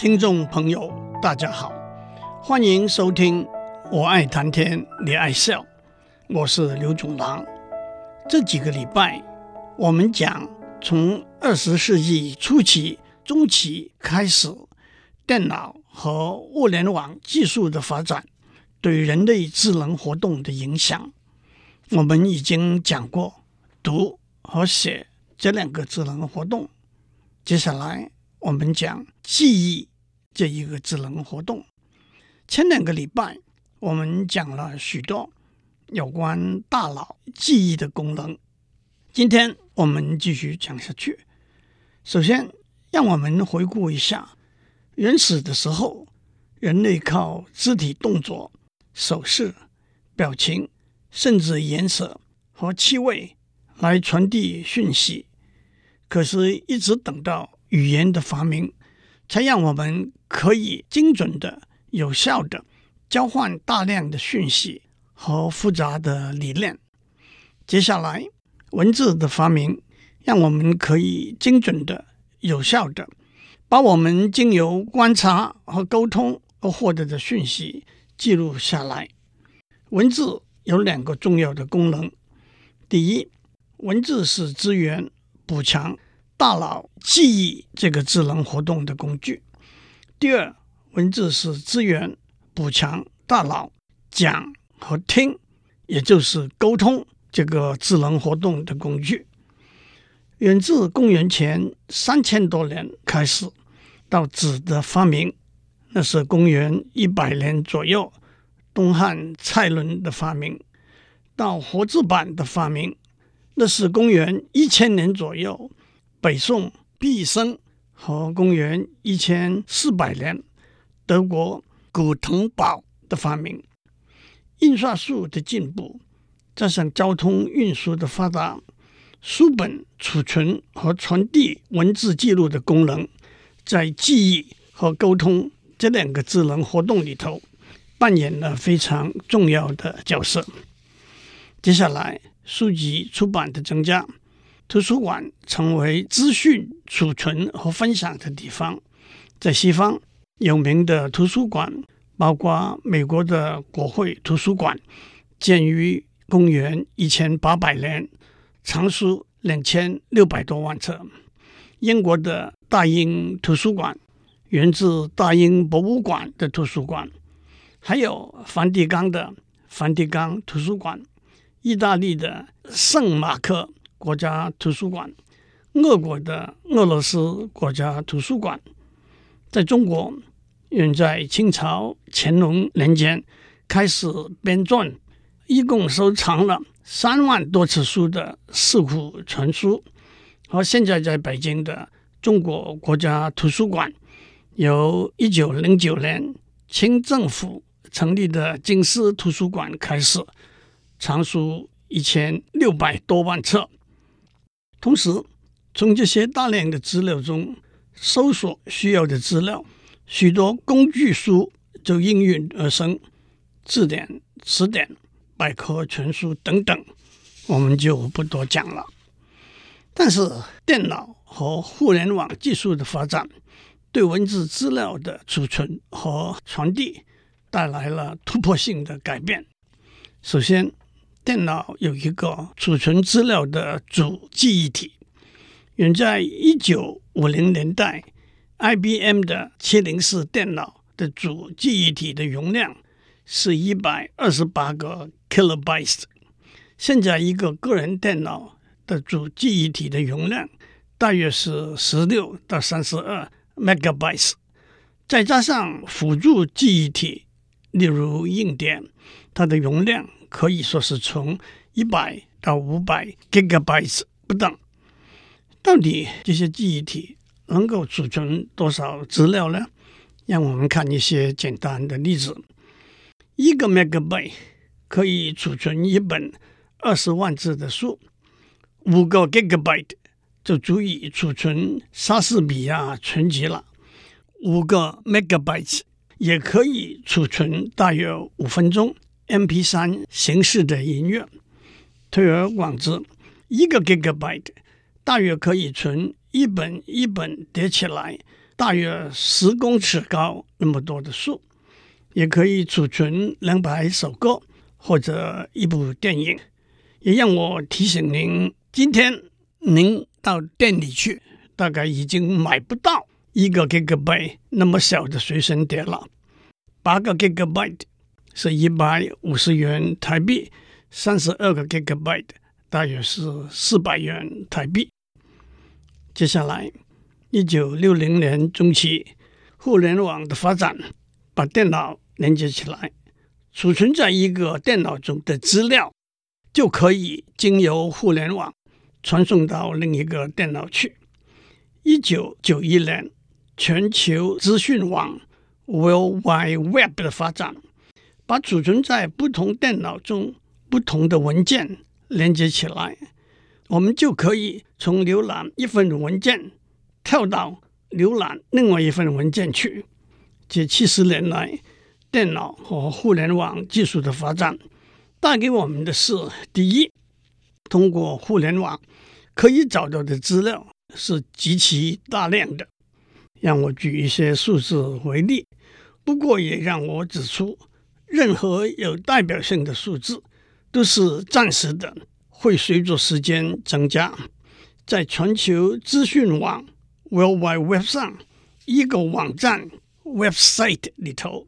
听众朋友，大家好，欢迎收听《我爱谈天，你爱笑》，我是刘总郎。这几个礼拜，我们讲从二十世纪初期、中期开始，电脑和物联网技术的发展对人类智能活动的影响。我们已经讲过读和写这两个智能活动，接下来我们讲记忆。这一个智能活动，前两个礼拜我们讲了许多有关大脑记忆的功能。今天我们继续讲下去。首先，让我们回顾一下原始的时候，人类靠肢体动作、手势、表情，甚至颜色和气味来传递讯息。可是，一直等到语言的发明。才让我们可以精准的、有效的交换大量的讯息和复杂的理念。接下来，文字的发明让我们可以精准的、有效的把我们经由观察和沟通而获得的讯息记录下来。文字有两个重要的功能：第一，文字是资源补强。大脑记忆这个智能活动的工具。第二，文字是资源补强大脑讲和听，也就是沟通这个智能活动的工具。远自公元前三千多年开始，到纸的发明，那是公元一百年左右；东汉蔡伦的发明，到活字版的发明，那是公元一千年左右。北宋毕生和公元一千四百年，德国古腾堡的发明，印刷术的进步，加上交通运输的发达，书本储存和传递文字记录的功能，在记忆和沟通这两个智能活动里头，扮演了非常重要的角色。接下来，书籍出版的增加。图书馆成为资讯储存和分享的地方。在西方，有名的图书馆包括美国的国会图书馆，建于公元一千八百年，藏书两千六百多万册；英国的大英图书馆源自大英博物馆的图书馆，还有梵蒂冈的梵蒂冈图书馆，意大利的圣马克。国家图书馆，俄国的俄罗斯国家图书馆，在中国，远在清朝乾隆年间开始编纂，一共收藏了三万多册书的《四库全书》，和现在在北京的中国国家图书馆，由一九零九年清政府成立的京师图书馆开始，藏书一千六百多万册。同时，从这些大量的资料中搜索需要的资料，许多工具书就应运而生，字典、词典、百科全书等等，我们就不多讲了。但是，电脑和互联网技术的发展，对文字资料的储存和传递带来了突破性的改变。首先，电脑有一个储存资料的主记忆体。远在一九五零年代，IBM 的七零四电脑的主记忆体的容量是一百二十八个 kilobytes。现在一个个人电脑的主记忆体的容量大约是十六到三十二 megabytes。再加上辅助记忆体，例如硬碟，它的容量。可以说是从一百到五百 gigabytes 不等。到底这些记忆体能够储存多少资料呢？让我们看一些简单的例子。一个 megabyte 可以储存一本二十万字的书，五个 gigabyte 就足以储存莎士比亚全集了。五个 megabytes 也可以储存大约五分钟。MP3 形式的音乐，推而广之，一个 gigabyte 大约可以存一本一本叠起来大约十公尺高那么多的书，也可以储存两百首歌或者一部电影。也让我提醒您，今天您到店里去，大概已经买不到一个 gigabyte 那么小的随身碟了。八个 gigabyte 是一百五十元台币，三十二个 gigabyte 大约是四百元台币。接下来，一九六零年中期，互联网的发展把电脑连接起来，储存在一个电脑中的资料就可以经由互联网传送到另一个电脑去。一九九一年，全球资讯网 （World Wide Web） 的发展，把储存在不同电脑中不同的文件连接起来。我们就可以从浏览一份文件跳到浏览另外一份文件去。这七十年来，电脑和互联网技术的发展带给我们的是：第一，通过互联网可以找到的资料是极其大量的。让我举一些数字为例，不过也让我指出，任何有代表性的数字都是暂时的。会随着时间增加。在全球资讯网 （World Wide Web） 上，一个网站 （website） 里头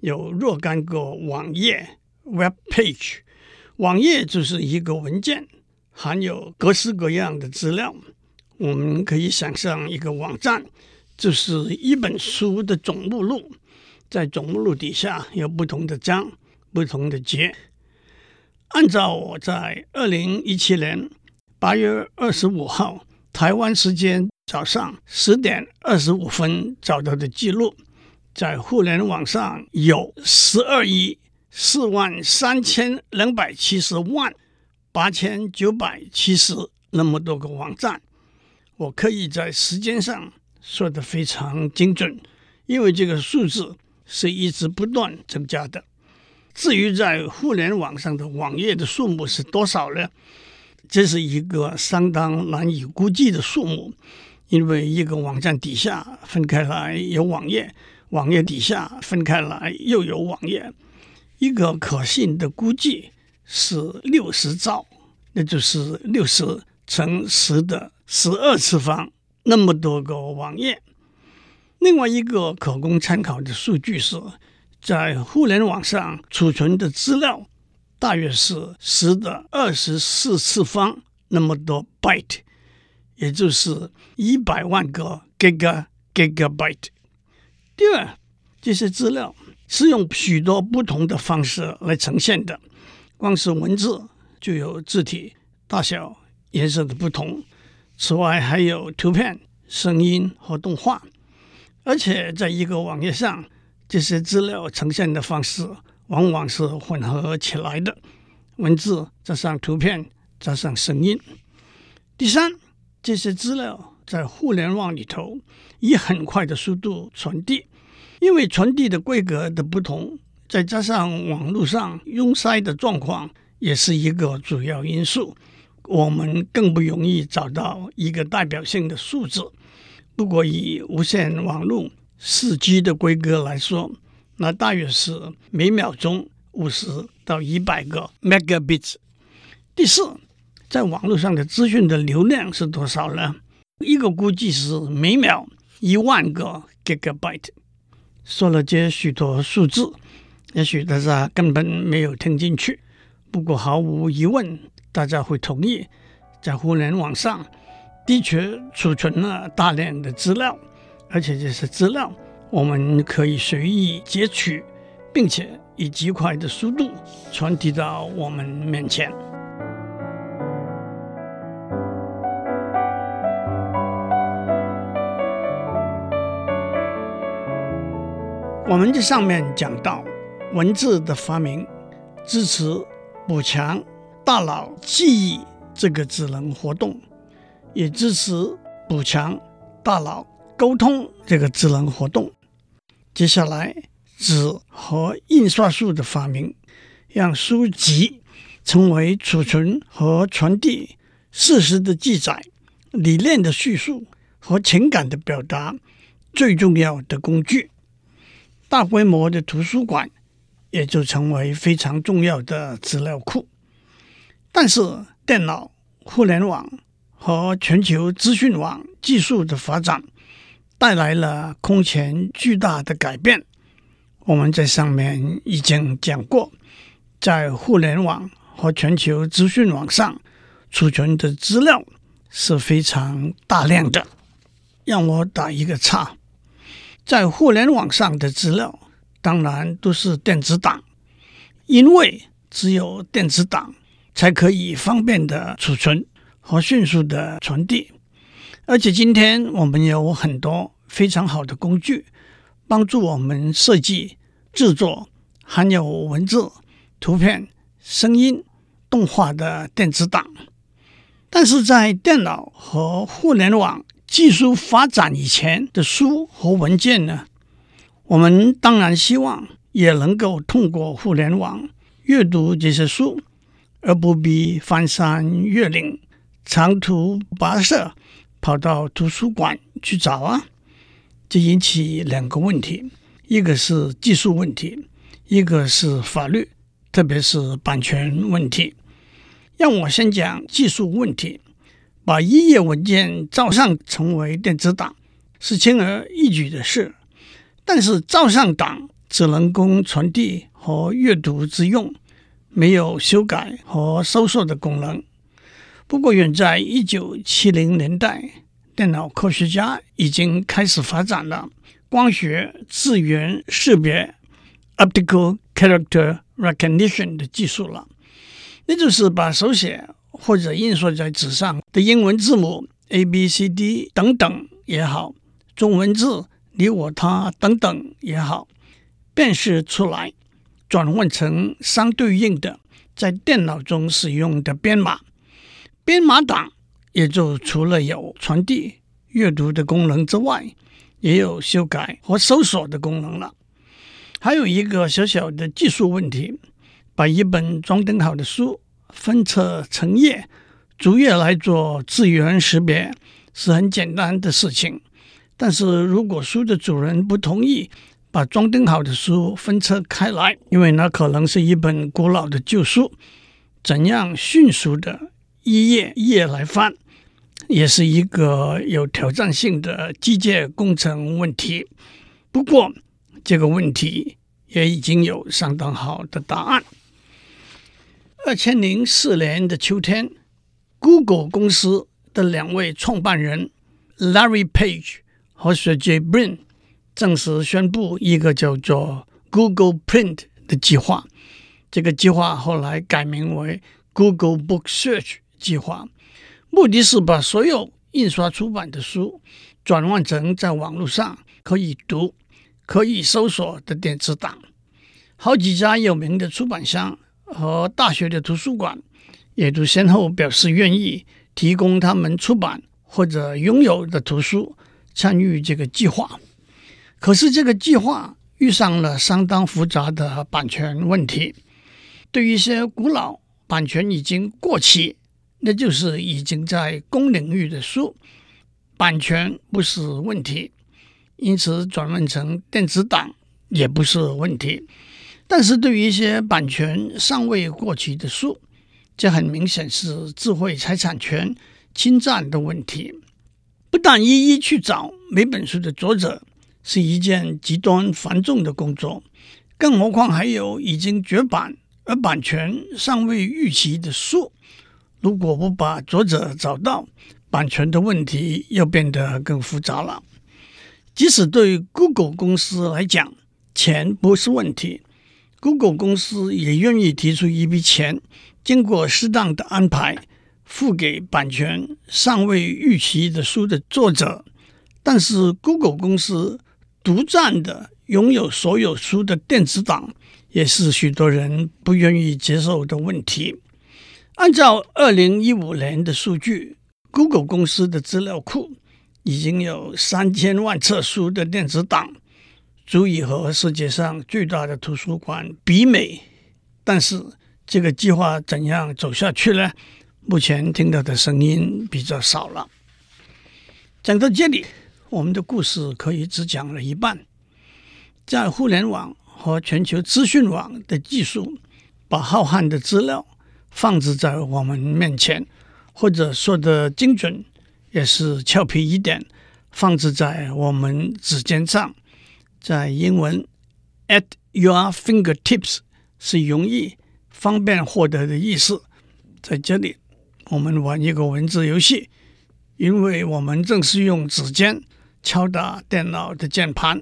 有若干个网页 （web page）。网页就是一个文件，含有各式各样的资料。我们可以想象，一个网站就是一本书的总目录，在总目录底下有不同的章、不同的节。按照我在二零一七年八月二十五号台湾时间早上十点二十五分找到的记录，在互联网上有十二亿四万三千两百七十万八千九百七十那么多个网站。我可以在时间上说得非常精准，因为这个数字是一直不断增加的。至于在互联网上的网页的数目是多少呢？这是一个相当难以估计的数目，因为一个网站底下分开来有网页，网页底下分开来又有网页。一个可信的估计是六十兆，那就是六十乘十的十二次方那么多个网页。另外一个可供参考的数据是。在互联网上储存的资料大约是十的二十四次方那么多 byte，也就是一百万个 giga gigabyte。第二，这些资料是用许多不同的方式来呈现的，光是文字就有字体、大小、颜色的不同，此外还有图片、声音和动画，而且在一个网页上。这些资料呈现的方式往往是混合起来的，文字加上图片加上声音。第三，这些资料在互联网里头以很快的速度传递，因为传递的规格的不同，再加上网络上拥塞的状况，也是一个主要因素。我们更不容易找到一个代表性的数字。如果，以无线网络。四 G 的规格来说，那大约是每秒钟五十到一百个 megabits。第四，在网络上的资讯的流量是多少呢？一个估计是每秒一万个 gigabyte。说了这许多数字，也许大家根本没有听进去。不过毫无疑问，大家会同意，在互联网上的确储存了大量的资料。而且这些资料，我们可以随意截取，并且以极快的速度传递到我们面前。我们这上面讲到，文字的发明支持补强大脑记忆这个智能活动，也支持补强大脑。沟通这个智能活动，接下来纸和印刷术的发明，让书籍成为储存和传递事实的记载、理念的叙述和情感的表达最重要的工具。大规模的图书馆也就成为非常重要的资料库。但是，电脑、互联网和全球资讯网技术的发展带来了空前巨大的改变。我们在上面已经讲过，在互联网和全球资讯网上储存的资料是非常大量的。让我打一个叉。在互联网上的资料，当然都是电子档，因为只有电子档才可以方便的储存和迅速的传递。而且今天我们有很多非常好的工具，帮助我们设计、制作含有文字、图片、声音、动画的电子档。但是在电脑和互联网技术发展以前的书和文件呢，我们当然希望也能够通过互联网阅读这些书，而不必翻山越岭、长途跋涉跑到图书馆去找啊。这引起两个问题：一个是技术问题，一个是法律，特别是版权问题。让我先讲技术问题。把一页文件照上成为电子档是轻而易举的事，但是照上档只能供传递和阅读之用，没有修改和搜索的功能。不过，远在一九七零年代，电脑科学家已经开始发展了光学字元识别 （Optical Character Recognition） 的技术了，那就是把手写。或者印刷在纸上的英文字母 A、B、C、D 等等也好，中文字你、我、他等等也好，辨识出来，转换成相对应的在电脑中使用的编码。编码档也就除了有传递、阅读的功能之外，也有修改和搜索的功能了。还有一个小小的技术问题，把一本装订好的书。分册成页，逐页来做字元识别是很简单的事情。但是如果书的主人不同意把装订好的书分册开来，因为那可能是一本古老的旧书，怎样迅速的一页一页来翻，也是一个有挑战性的机械工程问题。不过这个问题也已经有相当好的答案。二千零四年的秋天，Google 公司的两位创办人 Larry Page 和 s e r g e Brin 正式宣布一个叫做 Google Print 的计划。这个计划后来改名为 Google Book Search 计划，目的是把所有印刷出版的书转换成在网络上可以读、可以搜索的电子档。好几家有名的出版商。和大学的图书馆也都先后表示愿意提供他们出版或者拥有的图书参与这个计划。可是这个计划遇上了相当复杂的版权问题。对于一些古老、版权已经过期，那就是已经在公领域的书，版权不是问题，因此转换成电子档也不是问题。但是对于一些版权尚未过期的书，这很明显是智慧财产权侵占的问题。不但一一去找每本书的作者是一件极端繁重的工作，更何况还有已经绝版而版权尚未逾期的书。如果不把作者找到，版权的问题又变得更复杂了。即使对 Google 公司来讲，钱不是问题。Google 公司也愿意提出一笔钱，经过适当的安排，付给版权尚未逾期的书的作者。但是，Google 公司独占的拥有所有书的电子档，也是许多人不愿意接受的问题。按照二零一五年的数据，Google 公司的资料库已经有三千万册书的电子档。足以和世界上最大的图书馆媲美，但是这个计划怎样走下去呢？目前听到的声音比较少了。讲到这里，我们的故事可以只讲了一半。在互联网和全球资讯网的技术，把浩瀚的资料放置在我们面前，或者说的精准，也是俏皮一点，放置在我们指尖上。在英文，at your fingertips 是容易、方便获得的意思。在这里，我们玩一个文字游戏，因为我们正是用指尖敲打电脑的键盘。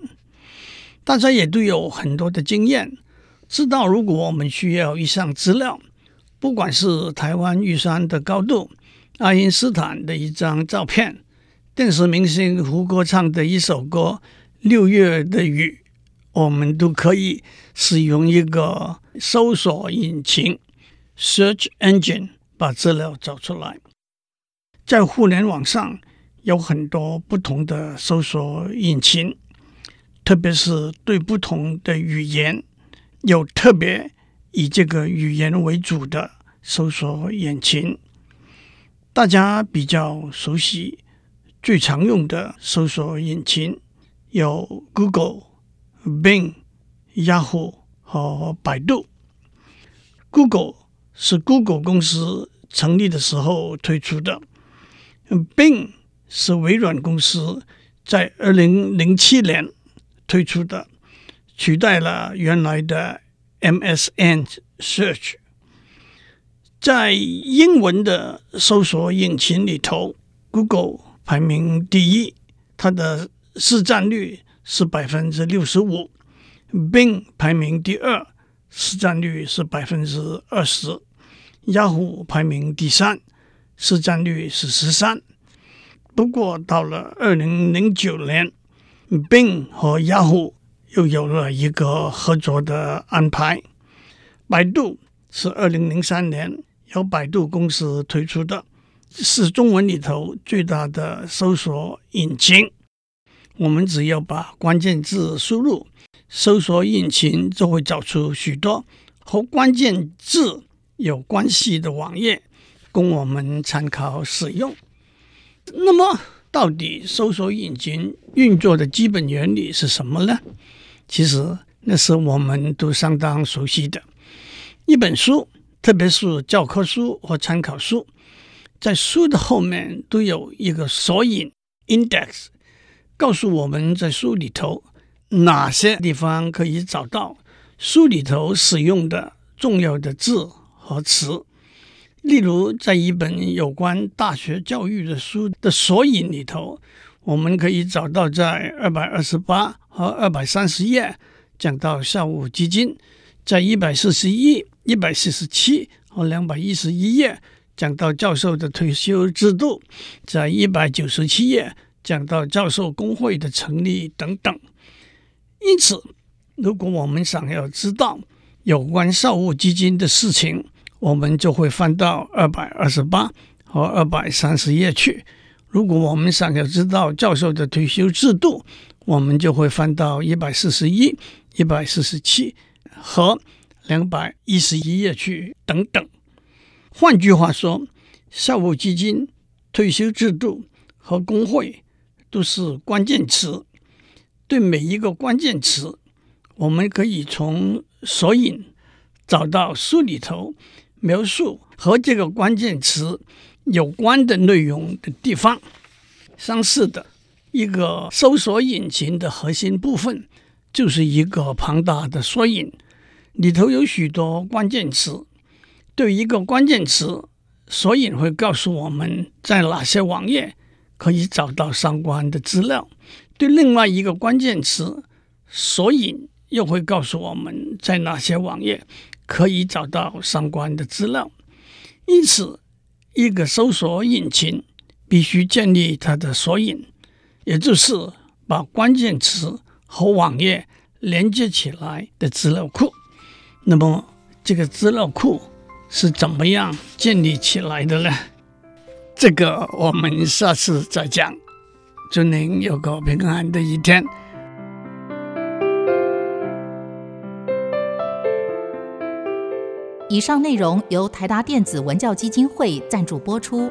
大家也都有很多的经验，知道如果我们需要一项资料，不管是台湾玉山的高度、爱因斯坦的一张照片、电视明星胡歌唱的一首歌《六月的雨》，我们都可以使用一个搜索引擎 （search engine） 把资料找出来。在互联网上有很多不同的搜索引擎。特别是对不同的语言，有特别以这个语言为主的搜索引擎。大家比较熟悉、最常用的搜索引擎有 Google、Bing、Yahoo 和百度。Google 是 Google 公司成立的时候推出的，Bing 是微软公司在二零零七年。推出的取代了原来的 MSN Search，在英文的搜索引擎里头，Google 排名第一，它的市占率是百分之六十五；Bing 排名第二，市占率是百分之二十；Yahoo 排名第三，市占率是十三。不过到了二零零九年。Bing 和 Yahoo 又有了一个合作的安排。百度是二零零三年由百度公司推出的，是中文里头最大的搜索引擎。我们只要把关键字输入，搜索引擎就会找出许多和关键字有关系的网页，供我们参考使用。那么，到底搜索引擎运作的基本原理是什么呢？其实那是我们都相当熟悉的。一本书，特别是教科书或参考书，在书的后面都有一个索引 （index），告诉我们在书里头哪些地方可以找到书里头使用的重要的字和词。例如，在一本有关大学教育的书的索引里头，我们可以找到在二百二十八和二百三十页讲到校务基金，在一百四十一、一百四十七和两百一十一页讲到教授的退休制度，在一百九十七页讲到教授工会的成立等等。因此，如果我们想要知道有关校务基金的事情，我们就会翻到二百二十八和二百三十页去。如果我们想要知道教授的退休制度，我们就会翻到一百四十一、一百四十七和两百一十一页去等等。换句话说，校务基金、退休制度和工会都是关键词。对每一个关键词，我们可以从索引找到书里头。描述和这个关键词有关的内容的地方，相似的一个搜索引擎的核心部分就是一个庞大的索引，里头有许多关键词。对一个关键词，索引会告诉我们在哪些网页可以找到相关的资料；对另外一个关键词，索引又会告诉我们在哪些网页。可以找到相关的资料，因此，一个搜索引擎必须建立它的索引，也就是把关键词和网页连接起来的资料库。那么，这个资料库是怎么样建立起来的呢？这个我们下次再讲。祝您有个平安的一天。以上内容由台达电子文教基金会赞助播出。